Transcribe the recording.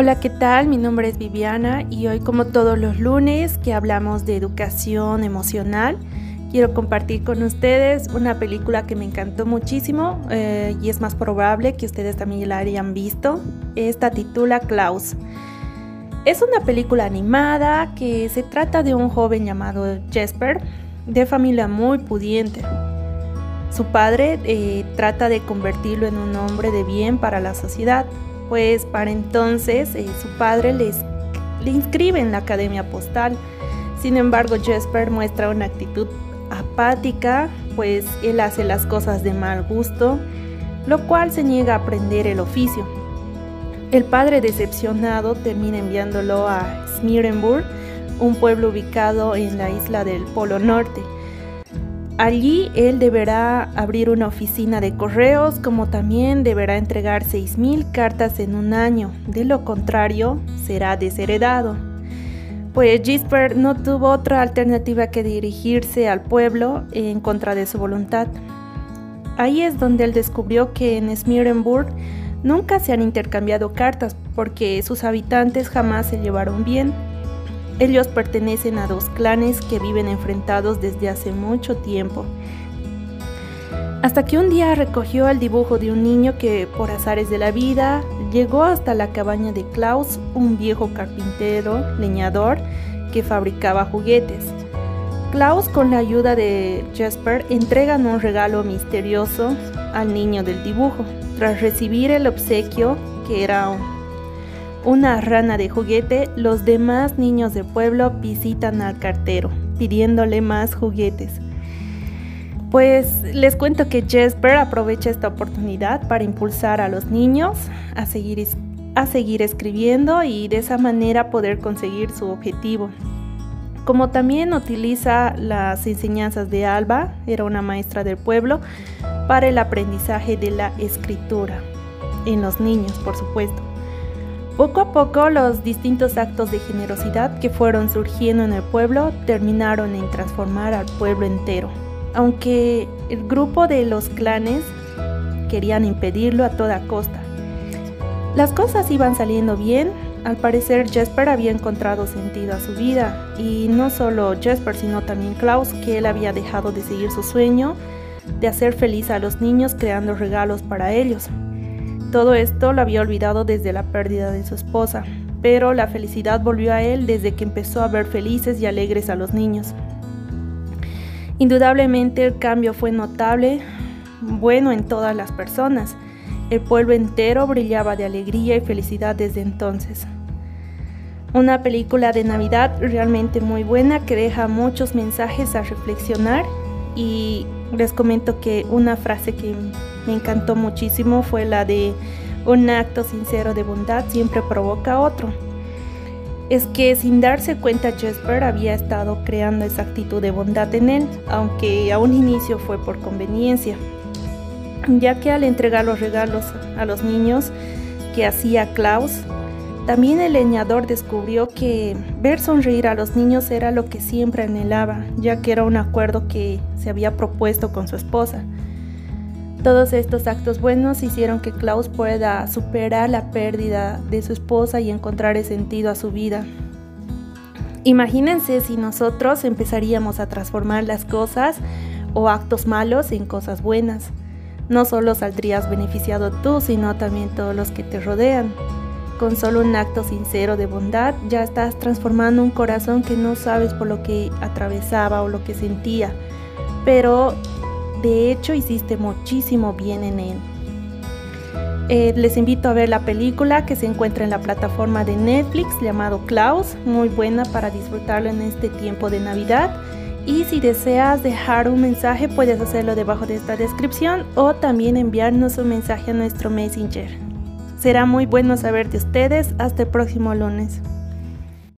Hola, ¿qué tal? Mi nombre es Viviana y hoy como todos los lunes que hablamos de educación emocional, quiero compartir con ustedes una película que me encantó muchísimo eh, y es más probable que ustedes también la hayan visto. Esta titula Klaus. Es una película animada que se trata de un joven llamado Jesper, de familia muy pudiente. Su padre eh, trata de convertirlo en un hombre de bien para la sociedad pues para entonces eh, su padre le inscribe en la academia postal. Sin embargo, Jesper muestra una actitud apática, pues él hace las cosas de mal gusto, lo cual se niega a aprender el oficio. El padre decepcionado termina enviándolo a Smirenburg, un pueblo ubicado en la isla del Polo Norte, Allí él deberá abrir una oficina de correos, como también deberá entregar 6.000 cartas en un año. De lo contrario, será desheredado. Pues Gisper no tuvo otra alternativa que dirigirse al pueblo en contra de su voluntad. Ahí es donde él descubrió que en Smirenburg nunca se han intercambiado cartas porque sus habitantes jamás se llevaron bien ellos pertenecen a dos clanes que viven enfrentados desde hace mucho tiempo. Hasta que un día recogió el dibujo de un niño que, por azares de la vida, llegó hasta la cabaña de Klaus, un viejo carpintero, leñador, que fabricaba juguetes. Klaus, con la ayuda de Jasper, entregan un regalo misterioso al niño del dibujo. Tras recibir el obsequio, que era una rana de juguete, los demás niños del pueblo visitan al cartero, pidiéndole más juguetes. Pues les cuento que Jesper aprovecha esta oportunidad para impulsar a los niños a seguir, a seguir escribiendo y de esa manera poder conseguir su objetivo. Como también utiliza las enseñanzas de Alba, era una maestra del pueblo, para el aprendizaje de la escritura, en los niños por supuesto. Poco a poco los distintos actos de generosidad que fueron surgiendo en el pueblo terminaron en transformar al pueblo entero, aunque el grupo de los clanes querían impedirlo a toda costa. Las cosas iban saliendo bien, al parecer Jesper había encontrado sentido a su vida, y no solo Jesper sino también Klaus, que él había dejado de seguir su sueño de hacer feliz a los niños creando regalos para ellos. Todo esto lo había olvidado desde la pérdida de su esposa, pero la felicidad volvió a él desde que empezó a ver felices y alegres a los niños. Indudablemente el cambio fue notable, bueno en todas las personas. El pueblo entero brillaba de alegría y felicidad desde entonces. Una película de Navidad realmente muy buena que deja muchos mensajes a reflexionar y les comento que una frase que me encantó muchísimo fue la de un acto sincero de bondad siempre provoca otro. Es que sin darse cuenta Jesper había estado creando esa actitud de bondad en él, aunque a un inicio fue por conveniencia, ya que al entregar los regalos a los niños que hacía Klaus, también el leñador descubrió que ver sonreír a los niños era lo que siempre anhelaba, ya que era un acuerdo que se había propuesto con su esposa. Todos estos actos buenos hicieron que Klaus pueda superar la pérdida de su esposa y encontrar el sentido a su vida. Imagínense si nosotros empezaríamos a transformar las cosas o actos malos en cosas buenas. No solo saldrías beneficiado tú, sino también todos los que te rodean. Con solo un acto sincero de bondad ya estás transformando un corazón que no sabes por lo que atravesaba o lo que sentía, pero de hecho hiciste muchísimo bien en él. Eh, les invito a ver la película que se encuentra en la plataforma de Netflix llamado Klaus, muy buena para disfrutarlo en este tiempo de Navidad. Y si deseas dejar un mensaje puedes hacerlo debajo de esta descripción o también enviarnos un mensaje a nuestro Messenger. Será muy bueno saber de ustedes. Hasta el próximo lunes.